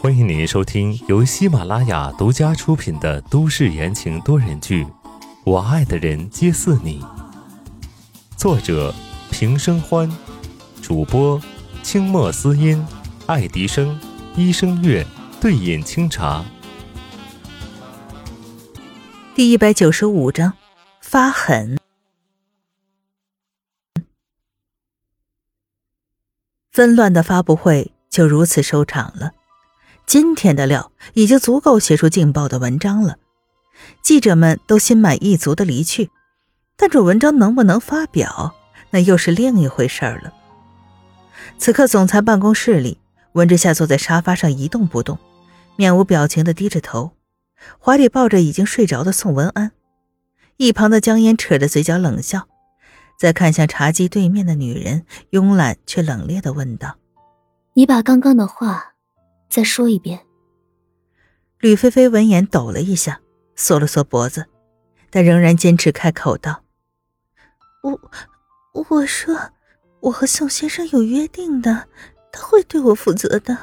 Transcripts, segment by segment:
欢迎您收听由喜马拉雅独家出品的都市言情多人剧《我爱的人皆似你》，作者平生欢，主播清墨思音、爱迪生、一生月、对饮清茶。第一百九十五章，发狠。纷乱的发布会就如此收场了。今天的料已经足够写出劲爆的文章了，记者们都心满意足的离去。但这文章能不能发表，那又是另一回事了。此刻，总裁办公室里，温之夏坐在沙发上一动不动，面无表情的低着头，怀里抱着已经睡着的宋文安。一旁的江烟扯着嘴角冷笑。再看向茶几对面的女人，慵懒却冷冽的问道：“你把刚刚的话再说一遍。”吕菲菲闻言抖了一下，缩了缩脖子，但仍然坚持开口道：“我我说，我和宋先生有约定的，他会对我负责的。”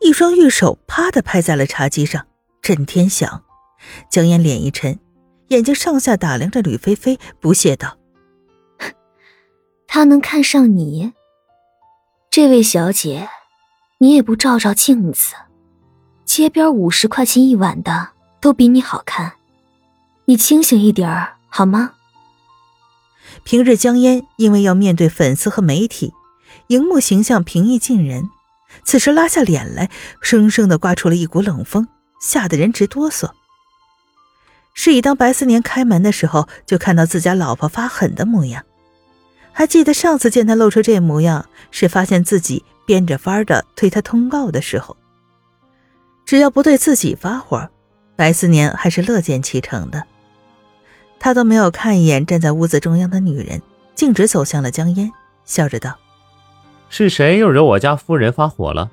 一双玉手啪的拍在了茶几上，震天响。江烟脸一沉。眼睛上下打量着吕菲菲，不屑道：“他能看上你，这位小姐，你也不照照镜子，街边五十块钱一碗的都比你好看，你清醒一点好吗？”平日江烟因为要面对粉丝和媒体，荧幕形象平易近人，此时拉下脸来，生生的刮出了一股冷风，吓得人直哆嗦。是以，当白思年开门的时候，就看到自家老婆发狠的模样。还记得上次见他露出这模样，是发现自己变着法的推他通告的时候。只要不对自己发火，白思年还是乐见其成的。他都没有看一眼站在屋子中央的女人，径直走向了江烟，笑着道：“是谁又惹我家夫人发火了？”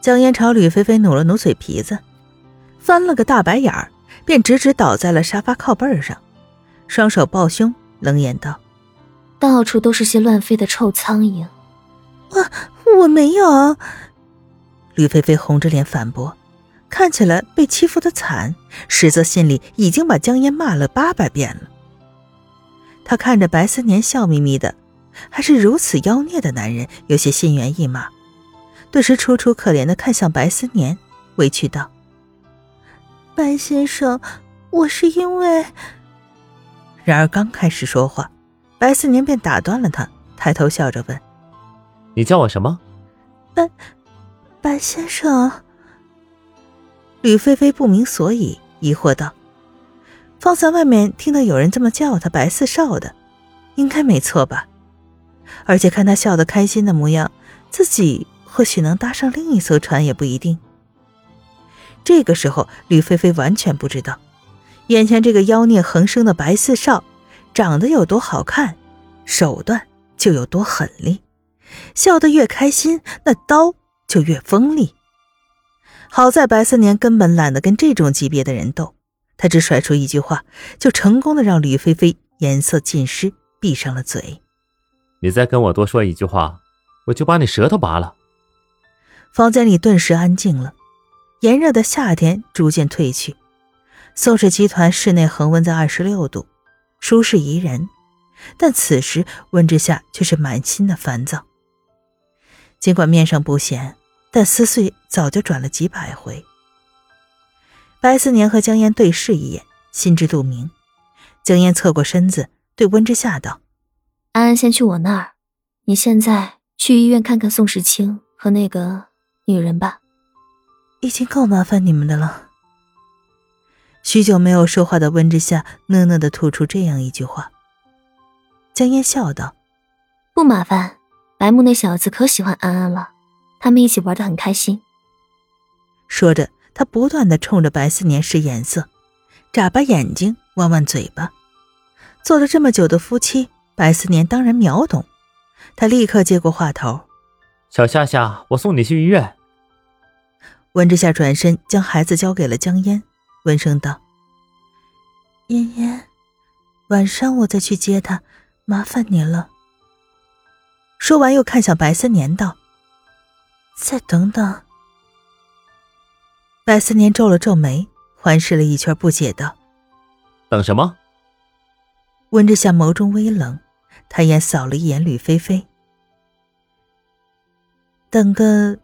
江烟朝吕菲菲努了努嘴皮子，翻了个大白眼儿。便直直倒在了沙发靠背上，双手抱胸，冷眼道：“到处都是些乱飞的臭苍蝇。”“啊我没有。”吕菲菲红着脸反驳，看起来被欺负的惨，实则心里已经把江烟骂了八百遍了。她看着白思年笑眯眯的，还是如此妖孽的男人，有些心猿意马，顿时楚楚可怜的看向白思年，委屈道。白先生，我是因为……然而刚开始说话，白思年便打断了他，抬头笑着问：“你叫我什么？”白白先生。吕菲菲不明所以，疑惑道：“方才外面听到有人这么叫他白四少的，应该没错吧？而且看他笑得开心的模样，自己或许能搭上另一艘船也不一定。”这个时候，吕菲菲完全不知道，眼前这个妖孽横生的白四少，长得有多好看，手段就有多狠厉。笑得越开心，那刀就越锋利。好在白四年根本懒得跟这种级别的人斗，他只甩出一句话，就成功的让吕菲菲颜色尽失，闭上了嘴。你再跟我多说一句话，我就把你舌头拔了。房间里顿时安静了。炎热的夏天逐渐褪去，宋氏集团室内恒温在二十六度，舒适宜人。但此时温之夏却是满心的烦躁。尽管面上不显，但思绪早就转了几百回。白思年和江烟对视一眼，心知肚明。江烟侧过身子，对温之夏道：“安安先去我那儿，你现在去医院看看宋时清和那个女人吧。”已经够麻烦你们的了。许久没有说话的温之夏讷讷的吐出这样一句话。江烟笑道：“不麻烦，白木那小子可喜欢安安了，他们一起玩的很开心。”说着，他不断的冲着白思年使眼色，眨巴眼睛，弯弯嘴巴。做了这么久的夫妻，白思年当然秒懂。他立刻接过话头：“小夏夏，我送你去医院。”温之夏转身将孩子交给了江烟，温声道：“嫣嫣，晚上我再去接他，麻烦您了。”说完，又看向白思年道：“再等等。”白思年皱了皱眉，环视了一圈，不解道：“等什么？”温之夏眸中微冷，抬眼扫了一眼吕菲菲，等个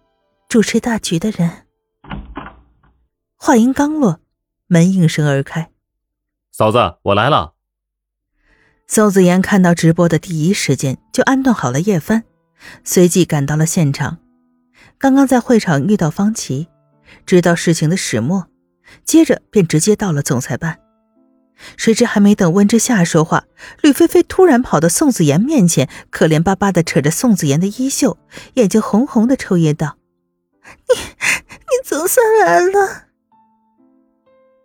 主持大局的人。话音刚落，门应声而开。嫂子，我来了。宋子言看到直播的第一时间就安顿好了叶帆，随即赶到了现场。刚刚在会场遇到方琦，知道事情的始末，接着便直接到了总裁办。谁知还没等温之夏说话，吕菲菲突然跑到宋子妍面前，可怜巴巴的扯着宋子妍的衣袖，眼睛红红的抽噎道：“你，你总算来了。”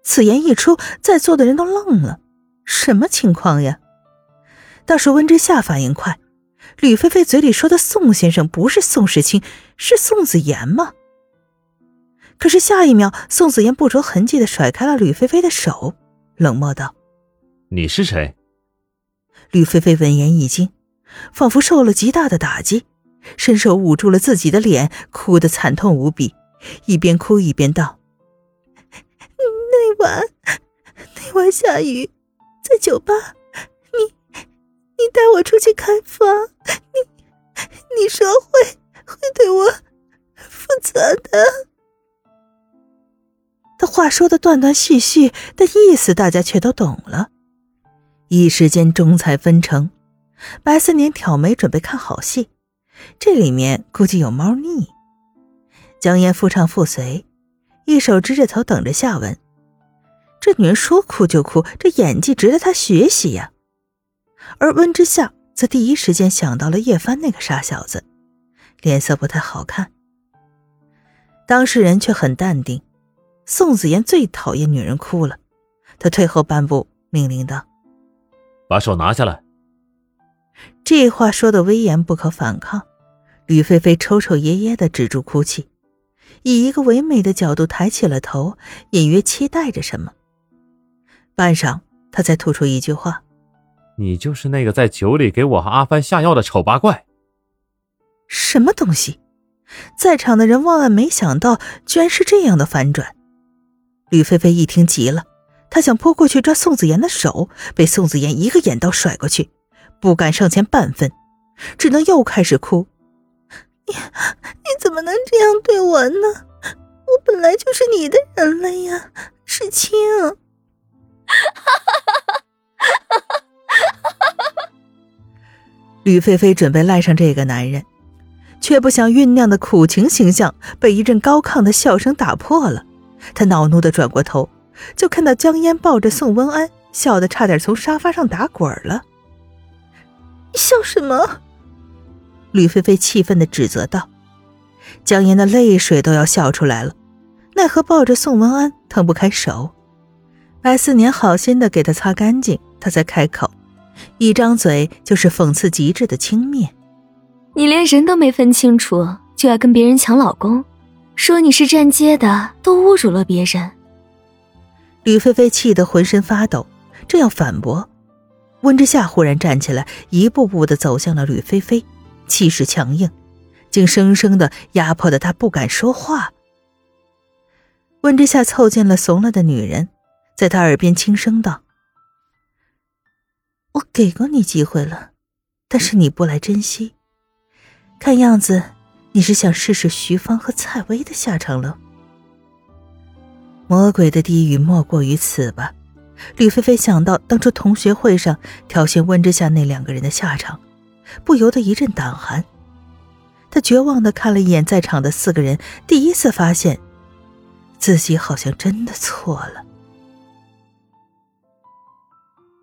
此言一出，在座的人都愣了，什么情况呀？倒是温之夏反应快，吕菲菲嘴里说的宋先生不是宋时清，是宋子言吗？可是下一秒，宋子言不着痕迹的甩开了吕菲菲的手，冷漠道：“你是谁？”吕菲菲闻言一惊，仿佛受了极大的打击，伸手捂住了自己的脸，哭得惨痛无比，一边哭一边道。晚，那晚下雨，在酒吧，你你带我出去开房，你你说会会对我负责的。他话说的断断续续，但意思大家却都懂了。一时间众彩纷呈，白思年挑眉准备看好戏，这里面估计有猫腻。江烟夫唱妇随，一手支着头等着下文。这女人说哭就哭，这演技值得她学习呀。而温之夏则第一时间想到了叶帆那个傻小子，脸色不太好看。当事人却很淡定。宋子妍最讨厌女人哭了，他退后半步，命令道：“把手拿下来。”这话说的威严不可反抗。吕菲菲抽抽噎噎的止住哭泣，以一个唯美的角度抬起了头，隐约期待着什么。半晌，他才吐出一句话：“你就是那个在酒里给我和阿帆下药的丑八怪。”什么东西？在场的人万万没想到，居然是这样的反转。吕菲菲一听急了，她想扑过去抓宋子妍的手，被宋子妍一个眼刀甩过去，不敢上前半分，只能又开始哭：“你你怎么能这样对我呢？我本来就是你的人了呀，世清。” 吕菲菲准备赖上这个男人，却不想酝酿的苦情形象被一阵高亢的笑声打破了。她恼怒的转过头，就看到江烟抱着宋文安，笑得差点从沙发上打滚了。笑什么？吕菲菲气愤的指责道。江烟的泪水都要笑出来了，奈何抱着宋文安腾不开手。白思年好心的给他擦干净，他才开口，一张嘴就是讽刺极致的轻蔑：“你连人都没分清楚，就要跟别人抢老公，说你是站街的，都侮辱了别人。”吕菲菲气得浑身发抖，正要反驳，温之夏忽然站起来，一步步的走向了吕菲菲，气势强硬，竟生生的压迫的她不敢说话。温之夏凑近了怂了的女人。在他耳边轻声道：“我给过你机会了，但是你不来珍惜。看样子你是想试试徐芳和蔡薇的下场了。魔鬼的低语莫过于此吧？”吕菲菲想到当初同学会上挑衅温之夏那两个人的下场，不由得一阵胆寒。她绝望的看了一眼在场的四个人，第一次发现自己好像真的错了。